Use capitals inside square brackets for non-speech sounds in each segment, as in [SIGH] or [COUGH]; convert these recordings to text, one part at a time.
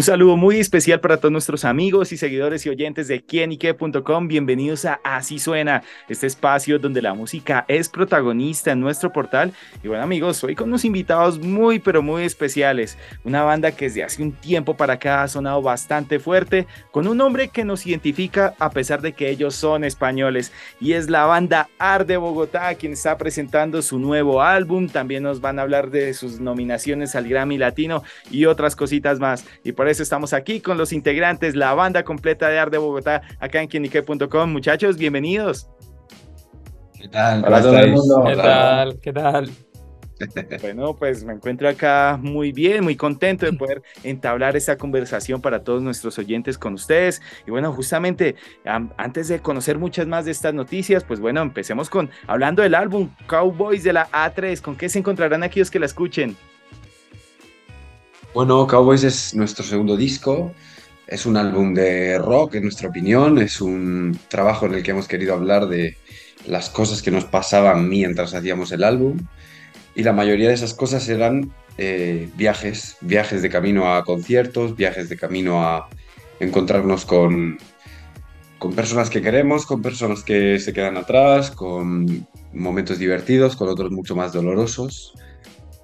Un saludo muy especial para todos nuestros amigos y seguidores y oyentes de quienique.com. Bienvenidos a Así Suena, este espacio donde la música es protagonista en nuestro portal. Y bueno amigos, hoy con unos invitados muy pero muy especiales. Una banda que desde hace un tiempo para acá ha sonado bastante fuerte, con un nombre que nos identifica a pesar de que ellos son españoles. Y es la banda Ar de Bogotá, quien está presentando su nuevo álbum. También nos van a hablar de sus nominaciones al Grammy Latino y otras cositas más. Y por eso estamos aquí con los integrantes, la banda completa de Arte de Bogotá, acá en quienique.com. Muchachos, bienvenidos. ¿Qué tal? Hola todo el mundo. ¿Qué tal? ¿Qué tal? [LAUGHS] Bueno, pues me encuentro acá muy bien, muy contento de poder entablar esta conversación para todos nuestros oyentes con ustedes. Y bueno, justamente antes de conocer muchas más de estas noticias, pues bueno, empecemos con hablando del álbum Cowboys de la A3. ¿Con qué se encontrarán aquellos que la escuchen? Bueno, Cowboys es nuestro segundo disco. Es un álbum de rock, en nuestra opinión. Es un trabajo en el que hemos querido hablar de las cosas que nos pasaban mientras hacíamos el álbum. Y la mayoría de esas cosas eran eh, viajes, viajes de camino a conciertos, viajes de camino a encontrarnos con, con personas que queremos, con personas que se quedan atrás, con momentos divertidos, con otros mucho más dolorosos.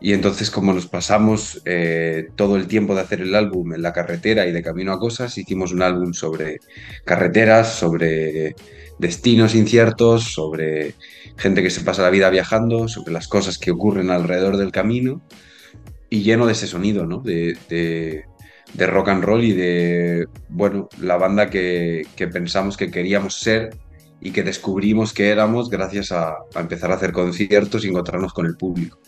Y entonces, como nos pasamos eh, todo el tiempo de hacer el álbum en la carretera y de camino a cosas, hicimos un álbum sobre carreteras, sobre destinos inciertos, sobre gente que se pasa la vida viajando, sobre las cosas que ocurren alrededor del camino y lleno de ese sonido, ¿no? De, rock and roll y de, bueno, la banda que, pensamos que queríamos ser y que descubrimos que éramos gracias a empezar a hacer conciertos y encontrarnos con el público.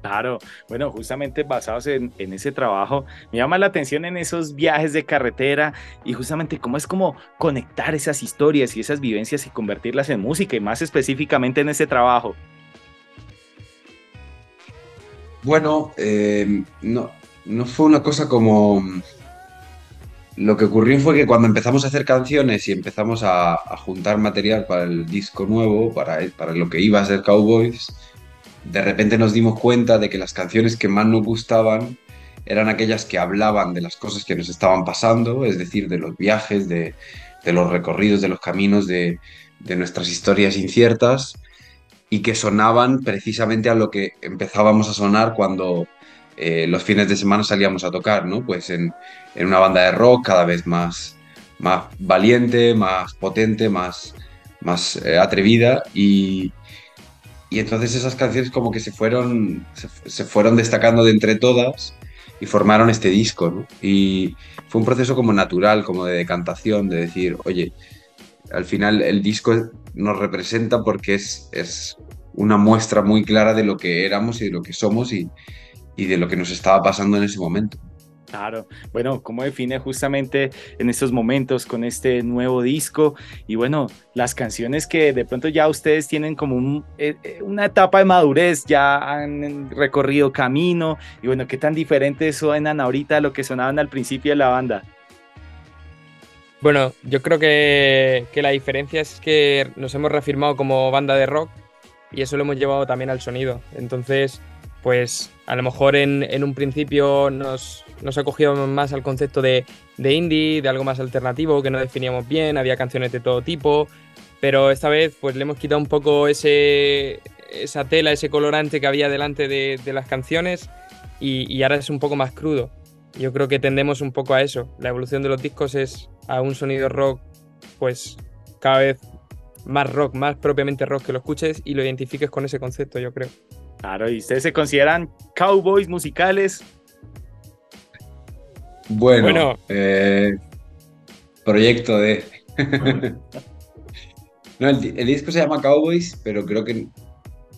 Claro, bueno, justamente basados en, ese trabajo, me llama la atención en esos viajes de carretera y justamente cómo es como conectar esas historias y esas vivencias y convertirlas en música y más específicamente en ese trabajo. Bueno, eh, no, no fue una cosa como... Lo que ocurrió fue que cuando empezamos a hacer canciones y empezamos a, juntar material para el disco nuevo, para, para lo que iba a ser Cowboys, de repente nos dimos cuenta de que las canciones que más nos gustaban eran aquellas que hablaban de las cosas que nos estaban pasando, es decir, de los viajes, de, los recorridos, de los caminos, de, nuestras historias inciertas, y que sonaban precisamente a lo que empezábamos a sonar cuando eh, los fines de semana salíamos a tocar, ¿no? Pues en, una banda de rock cada vez más, más valiente, más potente, más, más eh, atrevida, y, y entonces esas canciones como que se fueron, se, fueron destacando de entre todas y formaron este disco. Y fue un proceso como natural, como de decantación, de decir, oye, al final el disco nos representa porque es, es una muestra muy clara de lo que éramos y de lo que somos y, y de lo que nos estaba pasando en ese momento. Claro, bueno, ¿cómo define justamente en estos momentos con este nuevo disco? Y bueno, las canciones que de pronto ya ustedes tienen como eh, eh, una etapa de madurez, ya han recorrido camino, y bueno, ¿qué tan diferentes suenan ahorita a lo que sonaban al principio de la banda? Bueno, yo creo que, que la diferencia es que nos hemos reafirmado como banda de rock y eso lo hemos llevado también al sonido. Entonces, pues a lo mejor en, un principio nos, nos acogíamos más al concepto de, indie, de algo más alternativo que no definíamos bien, había canciones de todo tipo, pero esta vez pues le hemos quitado un poco ese, esa tela, ese colorante que había delante de, las canciones y, y, ahora es un poco más crudo. Yo creo que tendemos un poco a eso. La evolución de los discos es a un sonido rock pues cada vez más rock, más propiamente rock que lo escuches y lo identifiques con ese concepto, yo creo. Claro, ¿y ustedes se consideran cowboys musicales? Bueno, eh, proyecto de... [LAUGHS] no, el, disco se llama Cowboys, pero creo que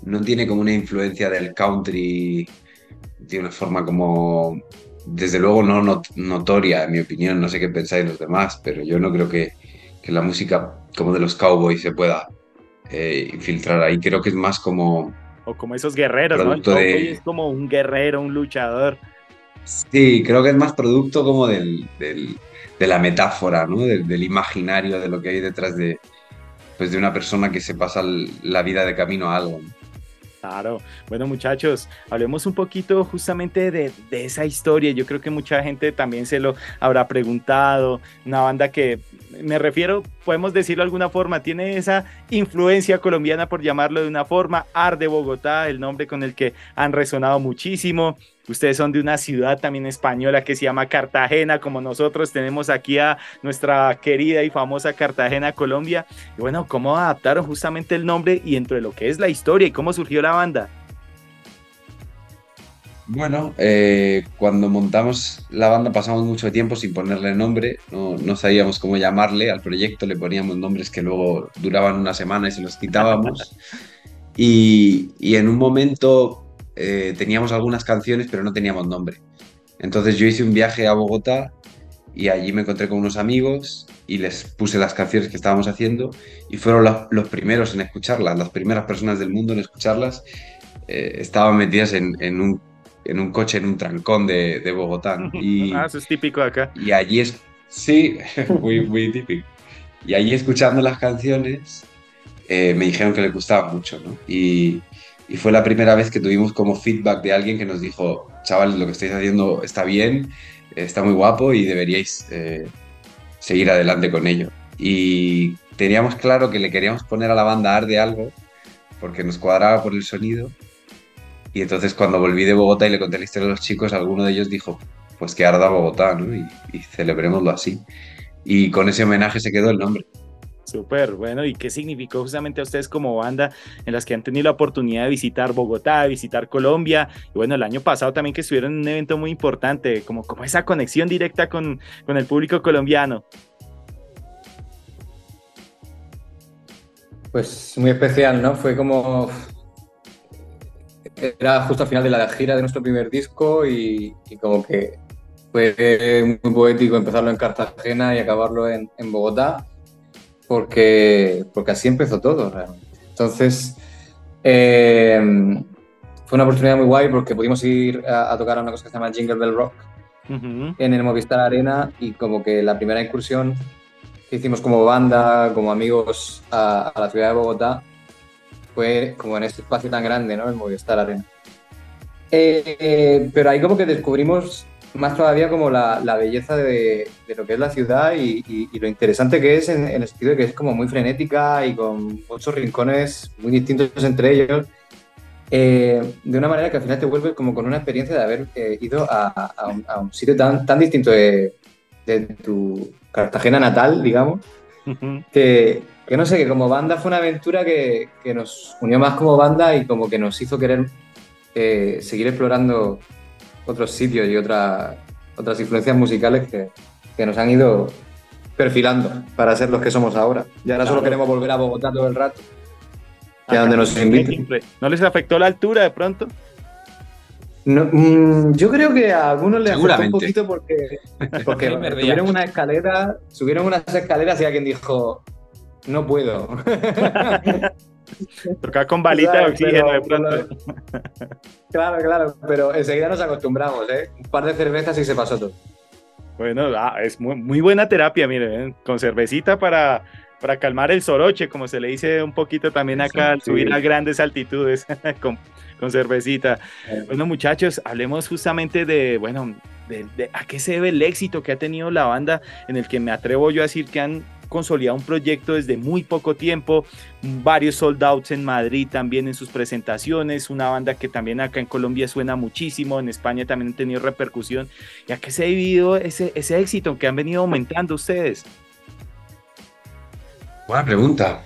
no tiene como una influencia del country de una forma como, desde luego no notoria, en mi opinión, no sé qué pensáis los demás, pero yo no creo que, la música como de los cowboys se pueda eh, infiltrar ahí, creo que es más como o como esos guerreros, ¿no? Es como un guerrero, un luchador. Sí, creo que es más producto como del, de la metáfora, ¿no? Del, imaginario, de lo que hay detrás de, pues, de una persona que se pasa la vida de camino a algo. Claro. Bueno, muchachos, hablemos un poquito justamente de, de, esa historia. Yo creo que mucha gente también se lo habrá preguntado. Una banda que, me refiero, podemos decirlo de alguna forma, tiene esa influencia colombiana, por llamarlo de una forma. Ar de Bogotá, el nombre con el que han resonado muchísimo. Ustedes son de una ciudad también española que se llama Cartagena, como nosotros tenemos aquí a nuestra querida y famosa Cartagena, Colombia. Y bueno, ¿cómo adaptaron justamente el nombre y dentro de lo que es la historia y cómo surgió la banda? Bueno, eh, cuando montamos la banda pasamos mucho tiempo sin ponerle nombre, no, no, sabíamos cómo llamarle al proyecto, le poníamos nombres que luego duraban una semana y se los quitábamos. [LAUGHS] y, y en un momento eh, teníamos algunas canciones, pero no teníamos nombre. Entonces yo hice un viaje a Bogotá y allí me encontré con unos amigos y les puse las canciones que estábamos haciendo y fueron los primeros en escucharlas, las primeras personas del mundo en escucharlas. Eh, estaban metidas en, un, en, un, coche, en un trancón de, de Bogotá. [LAUGHS] Y, ah, eso es típico acá. Y allí es, sí, [LAUGHS] muy, muy típico. Y allí escuchando las canciones eh, me dijeron que les gustaba mucho, ¿no? Y, y fue la primera vez que tuvimos como feedback de alguien que nos dijo, chavales, lo que estáis haciendo está bien, está muy guapo y deberíais eh, seguir adelante con ello. Y teníamos claro que le queríamos poner a la banda Arde algo, porque nos cuadraba por el sonido. Y entonces cuando volví de Bogotá y le conté la historia a los chicos, alguno de ellos dijo, pues que arda Bogotá, ¿no? Y, y celebrémoslo así. Y con ese homenaje se quedó el nombre. Súper, bueno, ¿y qué significó justamente a ustedes como banda en las que han tenido la oportunidad de visitar Bogotá, de visitar Colombia? Y bueno, el año pasado también que estuvieron en un evento muy importante, como, como esa conexión directa con, con el público colombiano. Pues muy especial, ¿no? Fue como... Era justo al final de la gira de nuestro primer disco y, como que fue muy poético empezarlo en Cartagena y acabarlo en, en Bogotá porque, porque así empezó todo realmente. Entonces, eh, fue una oportunidad muy guay porque pudimos ir a, tocar a una cosa que se llama Jingle Bell Rock en el Movistar Arena y como que la primera incursión que hicimos como banda, como amigos a, la ciudad de Bogotá, fue como en este espacio tan grande, ¿no? El Movistar Arena. Eh, pero ahí como que descubrimos más todavía como la, la belleza de, de, lo que es la ciudad y, y, lo interesante que es en, el sentido de que es como muy frenética y con muchos rincones muy distintos entre ellos, eh, de una manera que al final te vuelve como con una experiencia de haber eh, ido a, a, un, sitio tan, tan distinto de, de, tu Cartagena natal, digamos, que, que, no sé, que como banda fue una aventura que, que, nos unió más como banda y como que nos hizo querer eh, seguir explorando otros sitios y otras otras influencias musicales que, que, nos han ido perfilando para ser los que somos ahora. Y ahora solo queremos volver a Bogotá todo el rato. Que donde nos inviten. ¿No les afectó la altura de pronto? No, mm, yo creo que a algunos les afectó un poquito porque, [LAUGHS] porque subieron una escalera, subieron unas escaleras y alguien dijo, no puedo. [LAUGHS] Tocar con balita de oxígeno de pronto. [LAUGHS] Claro, claro, pero enseguida nos acostumbramos, ¿eh? Un par de cervezas y se pasó todo. Bueno, ah, es muy, muy, buena terapia, miren, ¿eh? con cervecita para, para calmar el soroche, como se le dice un poquito también acá, al subir a grandes altitudes [LAUGHS] con, con, cervecita. Bueno, muchachos, hablemos justamente de, bueno, de, de, a qué se debe el éxito que ha tenido la banda, en el que me atrevo yo a decir que han consolidado un proyecto desde muy poco tiempo, varios sold outs en Madrid también en sus presentaciones, una banda que también acá en Colombia suena muchísimo, en España también han tenido repercusión. ¿Y a qué se ha debido ese, ese éxito que han venido aumentando ustedes? Buena pregunta.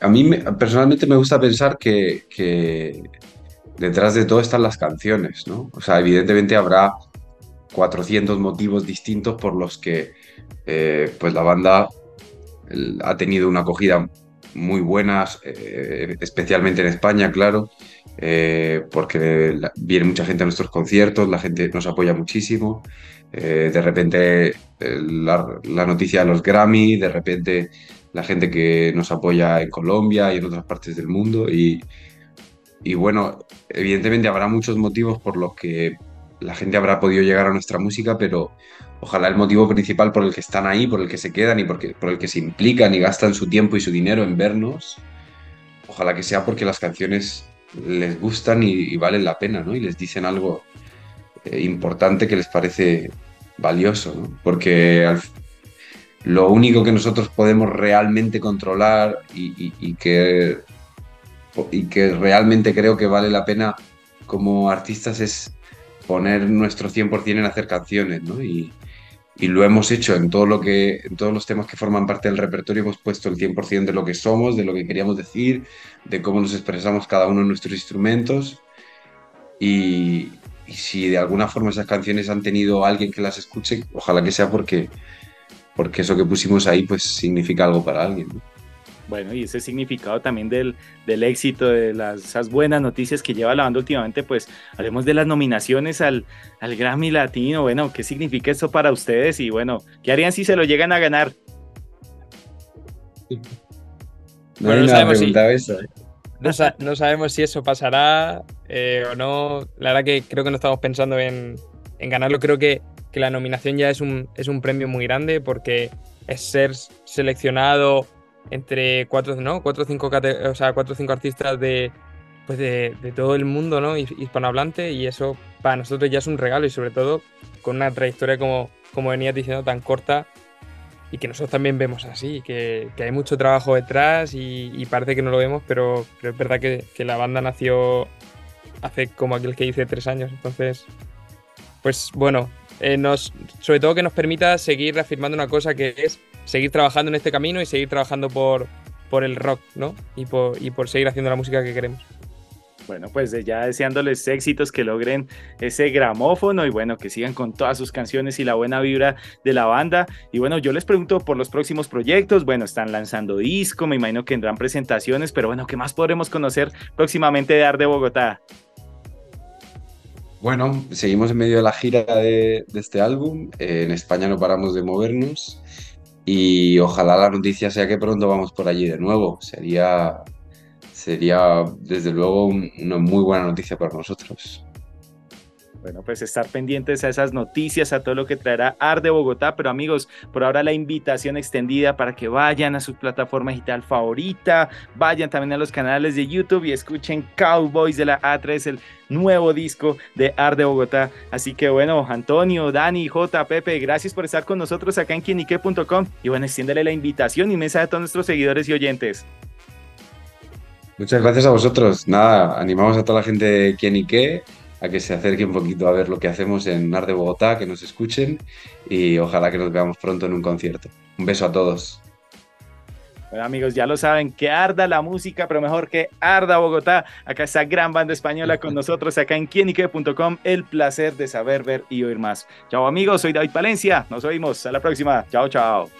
A mí personalmente me gusta pensar que, detrás de todo están las canciones, ¿no? O sea, evidentemente habrá 400 motivos distintos por los que eh, pues la banda ha tenido una acogida muy buena, eh, especialmente en España, claro, eh, porque viene mucha gente a nuestros conciertos, la gente nos apoya muchísimo. De repente la, noticia de los Grammy, de repente la gente que nos apoya en Colombia y en otras partes del mundo. Y, y bueno, evidentemente habrá muchos motivos por los que, la gente habrá podido llegar a nuestra música, pero ojalá el motivo principal por el que están ahí, por el que se quedan y por el que se implican y gastan su tiempo y su dinero en vernos, ojalá que sea porque las canciones les gustan y, valen la pena, ¿no? Y les dicen algo eh, importante que les parece valioso, ¿no? Porque lo único que nosotros podemos realmente controlar y, que, y realmente creo que vale la pena como artistas es poner nuestro 100% en hacer canciones, ¿no? Y, y lo hemos hecho en todo lo que en todos los temas que forman parte del repertorio hemos puesto el 100% de lo que somos de lo que queríamos decir de cómo nos expresamos cada uno en nuestros instrumentos y, si de alguna forma esas canciones han tenido alguien que las escuche ojalá que sea porque porque eso que pusimos ahí pues significa algo para alguien bueno, y ese significado también del, del éxito, de las, esas buenas noticias que lleva la banda últimamente, pues hablemos de las nominaciones al, al Grammy Latino. Bueno, ¿qué significa eso para ustedes? Y bueno, ¿qué harían si se lo llegan a ganar? bueno, no sabemos, si, eso, ¿eh? no, sabemos si eso pasará eh, o no. La verdad que creo que no estamos pensando en, en ganarlo. Creo que, que, la nominación ya es un, es un premio muy grande porque es ser seleccionado entre cuatro, ¿no? cuatro cinco, o sea, cuatro cinco artistas de, pues de, todo el mundo ¿no? hispanohablante y eso para nosotros ya es un regalo y sobre todo con una trayectoria como, como venías diciendo tan corta y que nosotros también vemos así, que, que hay mucho trabajo detrás y, parece que no lo vemos, pero, es verdad que, que, la banda nació hace como aquel que hice tres años, entonces, pues bueno, eh, nos, sobre todo que nos permita seguir reafirmando una cosa que es seguir trabajando en este camino y seguir trabajando por, por el rock, ¿no? Y por, y por seguir haciendo la música que queremos. Bueno, pues ya deseándoles éxitos, que logren ese gramófono y bueno, que sigan con todas sus canciones y la buena vibra de la banda. Y bueno, yo les pregunto por los próximos proyectos. Bueno, están lanzando disco, me imagino que tendrán presentaciones, pero bueno, ¿qué más podremos conocer próximamente de Ar de Bogotá? Bueno, seguimos en medio de la gira de, este álbum. en España no paramos de movernos y ojalá la noticia sea que pronto vamos por allí de nuevo. Sería, sería desde luego una muy buena noticia para nosotros. Bueno, pues estar pendientes a esas noticias, a todo lo que traerá AR de Bogotá. Pero amigos, por ahora la invitación extendida para que vayan a su plataforma digital favorita, vayan también a los canales de YouTube y escuchen Cowboys de la A3, el nuevo disco de AR de Bogotá. Así que bueno, Antonio, Dani, J, Pepe, gracias por estar con nosotros acá en quienique.com. Y bueno, extiéndele la invitación y mensaje a todos nuestros seguidores y oyentes. Muchas gracias a vosotros. Nada, animamos a toda la gente de Quienique a que se acerque un poquito a ver lo que hacemos en Nar de Bogotá, que nos escuchen y ojalá que nos veamos pronto en un concierto. Un beso a todos. Bueno amigos, ya lo saben, que arda la música, pero mejor que arda Bogotá. Acá está gran banda española con nosotros, acá en quienique.com. El placer de saber, ver y oír más. Chao amigos, soy David Palencia. Nos oímos. A la próxima. Chao, chao.